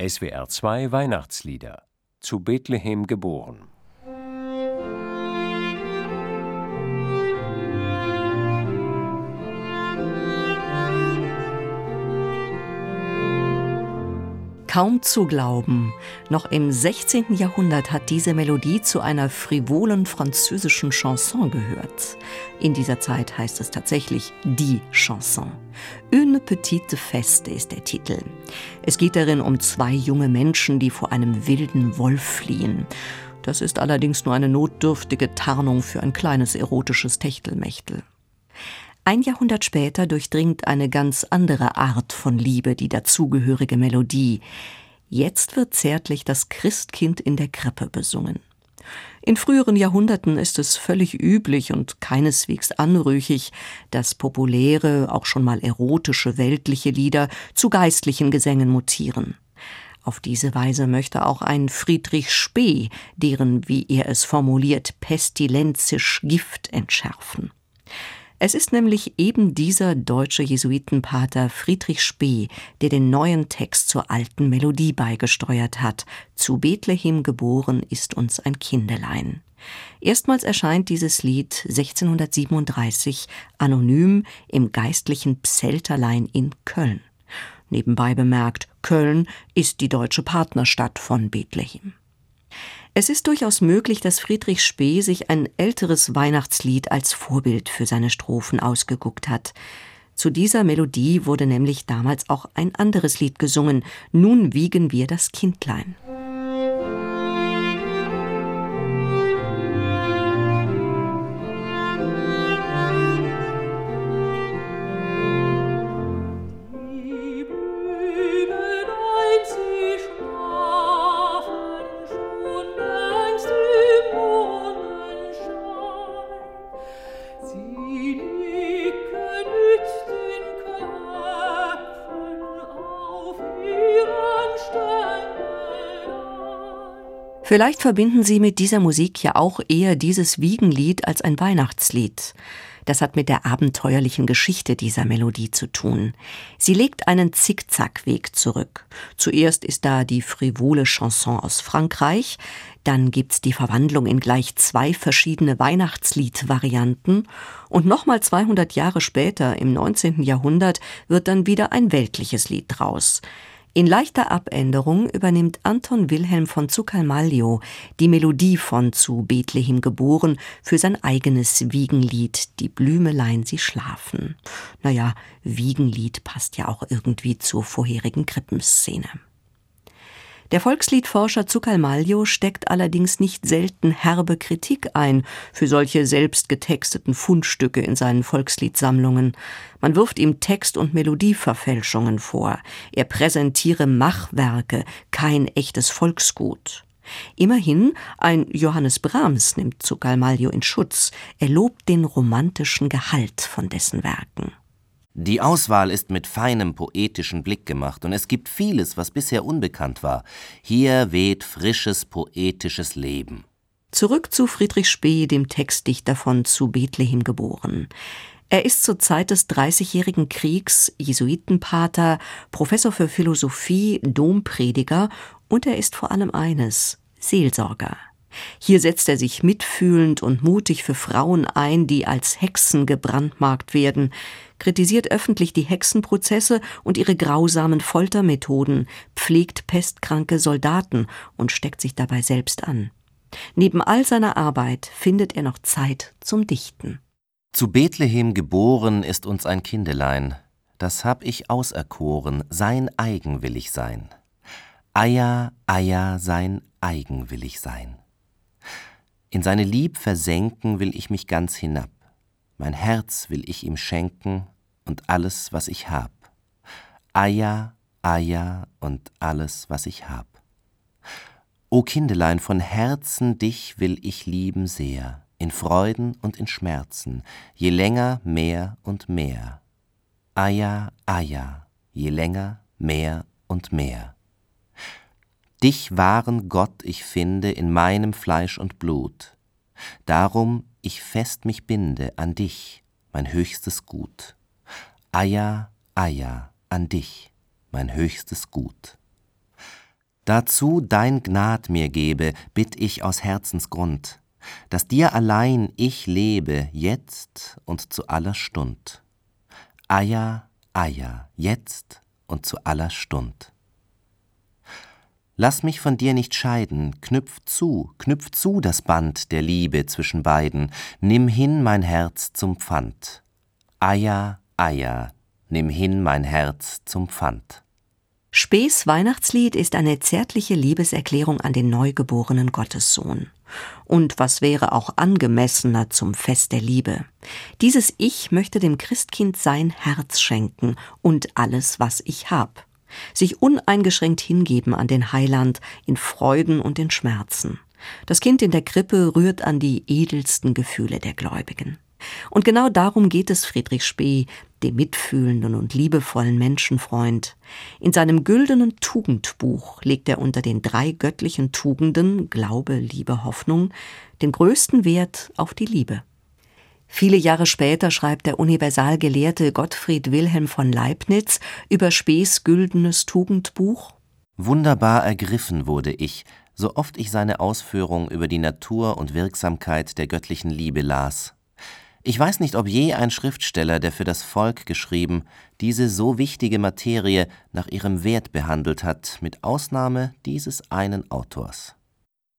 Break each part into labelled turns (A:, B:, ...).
A: SWR 2 Weihnachtslieder. Zu Bethlehem geboren
B: Kaum zu glauben, noch im 16. Jahrhundert hat diese Melodie zu einer frivolen französischen Chanson gehört. In dieser Zeit heißt es tatsächlich die Chanson. Une petite feste ist der Titel. Es geht darin um zwei junge Menschen, die vor einem wilden Wolf fliehen. Das ist allerdings nur eine notdürftige Tarnung für ein kleines erotisches Techtelmechtel. Ein Jahrhundert später durchdringt eine ganz andere Art von Liebe die dazugehörige Melodie. Jetzt wird zärtlich das Christkind in der Krippe besungen. In früheren Jahrhunderten ist es völlig üblich und keineswegs anrüchig, dass populäre, auch schon mal erotische, weltliche Lieder zu geistlichen Gesängen mutieren. Auf diese Weise möchte auch ein Friedrich Spee deren, wie er es formuliert, pestilenzisch Gift entschärfen. Es ist nämlich eben dieser deutsche Jesuitenpater Friedrich Spee, der den neuen Text zur alten Melodie beigesteuert hat. Zu Bethlehem geboren ist uns ein Kindelein. Erstmals erscheint dieses Lied 1637 anonym im geistlichen Pselterlein in Köln. Nebenbei bemerkt, Köln ist die deutsche Partnerstadt von Bethlehem. Es ist durchaus möglich, dass Friedrich Spee sich ein älteres Weihnachtslied als Vorbild für seine Strophen ausgeguckt hat. Zu dieser Melodie wurde nämlich damals auch ein anderes Lied gesungen, Nun wiegen wir das Kindlein. Vielleicht verbinden Sie mit dieser Musik ja auch eher dieses Wiegenlied als ein Weihnachtslied. Das hat mit der abenteuerlichen Geschichte dieser Melodie zu tun. Sie legt einen Zickzackweg zurück. Zuerst ist da die frivole Chanson aus Frankreich, dann gibt's die Verwandlung in gleich zwei verschiedene Weihnachtsliedvarianten und nochmal 200 Jahre später, im 19. Jahrhundert, wird dann wieder ein weltliches Lied draus. In leichter Abänderung übernimmt Anton Wilhelm von Zuckermallio die Melodie von Zu Bethlehem geboren für sein eigenes Wiegenlied Die Blümelein sie schlafen. Naja, Wiegenlied passt ja auch irgendwie zur vorherigen Krippenszene. Der Volksliedforscher Zucalmaglio steckt allerdings nicht selten herbe Kritik ein für solche selbst getexteten Fundstücke in seinen Volksliedsammlungen. Man wirft ihm Text- und Melodieverfälschungen vor. Er präsentiere Machwerke, kein echtes Volksgut. Immerhin, ein Johannes Brahms nimmt Zucalmaglio in Schutz. Er lobt den romantischen Gehalt von dessen Werken.
C: Die Auswahl ist mit feinem poetischen Blick gemacht und es gibt vieles, was bisher unbekannt war. Hier weht frisches poetisches Leben.
B: Zurück zu Friedrich Spee, dem Textdichter von Zu Bethlehem geboren. Er ist zur Zeit des Dreißigjährigen Kriegs Jesuitenpater, Professor für Philosophie, Domprediger und er ist vor allem eines, Seelsorger. Hier setzt er sich mitfühlend und mutig für Frauen ein, die als Hexen gebrandmarkt werden, kritisiert öffentlich die Hexenprozesse und ihre grausamen Foltermethoden, pflegt pestkranke Soldaten und steckt sich dabei selbst an. Neben all seiner Arbeit findet er noch Zeit zum Dichten.
C: Zu Bethlehem geboren ist uns ein Kindelein, das hab ich auserkoren, sein eigenwillig sein. Eier, Eier, sein eigenwillig sein. In seine Lieb versenken will ich mich ganz hinab. Mein Herz will ich ihm schenken und alles, was ich hab. Aja, Aja und alles, was ich hab. O Kindelein, von Herzen dich will ich lieben sehr, in Freuden und in Schmerzen, je länger mehr und mehr. Aja, Aja, je länger mehr und mehr. Dich wahren Gott ich finde in meinem Fleisch und Blut. Darum ich fest mich binde an dich, mein höchstes Gut. Aja, Aja, an dich, mein höchstes Gut. Dazu dein Gnad mir gebe, bitt ich aus Herzensgrund, dass dir allein ich lebe, jetzt und zu aller Stund. Aja, Aja, jetzt und zu aller Stund. Lass mich von dir nicht scheiden, knüpf zu, knüpf zu das Band der Liebe zwischen beiden, nimm hin mein Herz zum Pfand. Aja, Aja, nimm hin mein Herz zum Pfand.
B: Spees Weihnachtslied ist eine zärtliche Liebeserklärung an den neugeborenen Gottessohn. Und was wäre auch angemessener zum Fest der Liebe? Dieses Ich möchte dem Christkind sein Herz schenken und alles, was ich hab. Sich uneingeschränkt hingeben an den Heiland in Freuden und in Schmerzen. Das Kind in der Krippe rührt an die edelsten Gefühle der Gläubigen. Und genau darum geht es Friedrich Spee, dem mitfühlenden und liebevollen Menschenfreund. In seinem güldenen Tugendbuch legt er unter den drei göttlichen Tugenden Glaube, Liebe, Hoffnung den größten Wert auf die Liebe. Viele Jahre später schreibt der Universalgelehrte Gottfried Wilhelm von Leibniz über Spees güldenes Tugendbuch
C: Wunderbar ergriffen wurde ich, so oft ich seine Ausführung über die Natur und Wirksamkeit der göttlichen Liebe las. Ich weiß nicht, ob je ein Schriftsteller, der für das Volk geschrieben, diese so wichtige Materie nach ihrem Wert behandelt hat, mit Ausnahme dieses einen Autors.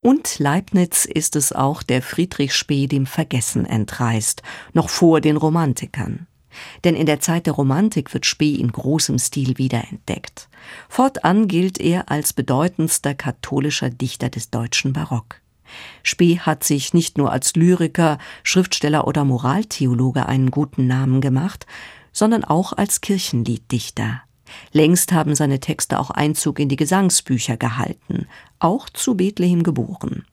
B: Und Leibniz ist es auch, der Friedrich Spee dem Vergessen entreißt, noch vor den Romantikern. Denn in der Zeit der Romantik wird Spee in großem Stil wiederentdeckt. Fortan gilt er als bedeutendster katholischer Dichter des deutschen Barock. Spee hat sich nicht nur als Lyriker, Schriftsteller oder Moraltheologe einen guten Namen gemacht, sondern auch als Kirchenlieddichter. Längst haben seine Texte auch Einzug in die Gesangsbücher gehalten, auch zu Bethlehem geboren.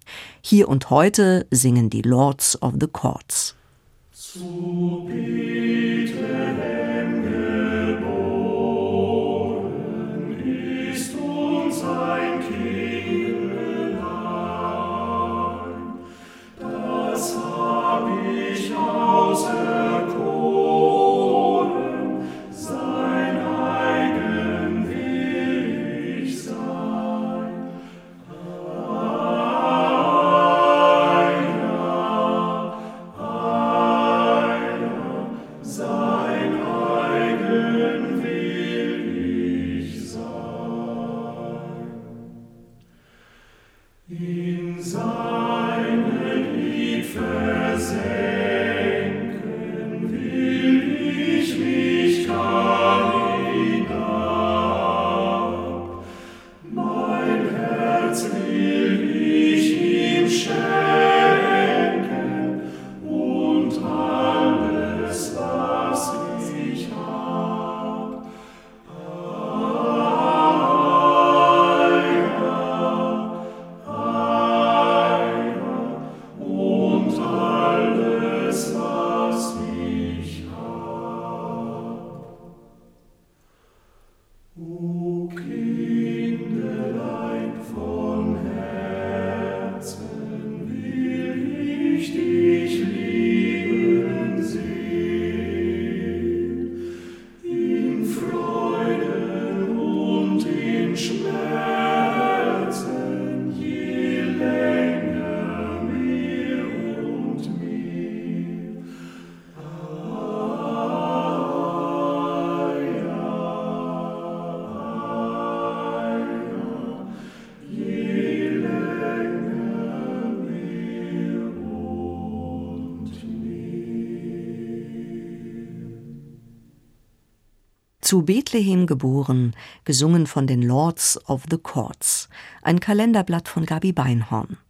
B: Hier und heute singen die Lords of the Courts. Zu Bethlehem versenken Zu Bethlehem geboren, gesungen von den Lords of the Courts, ein Kalenderblatt von Gabi Beinhorn.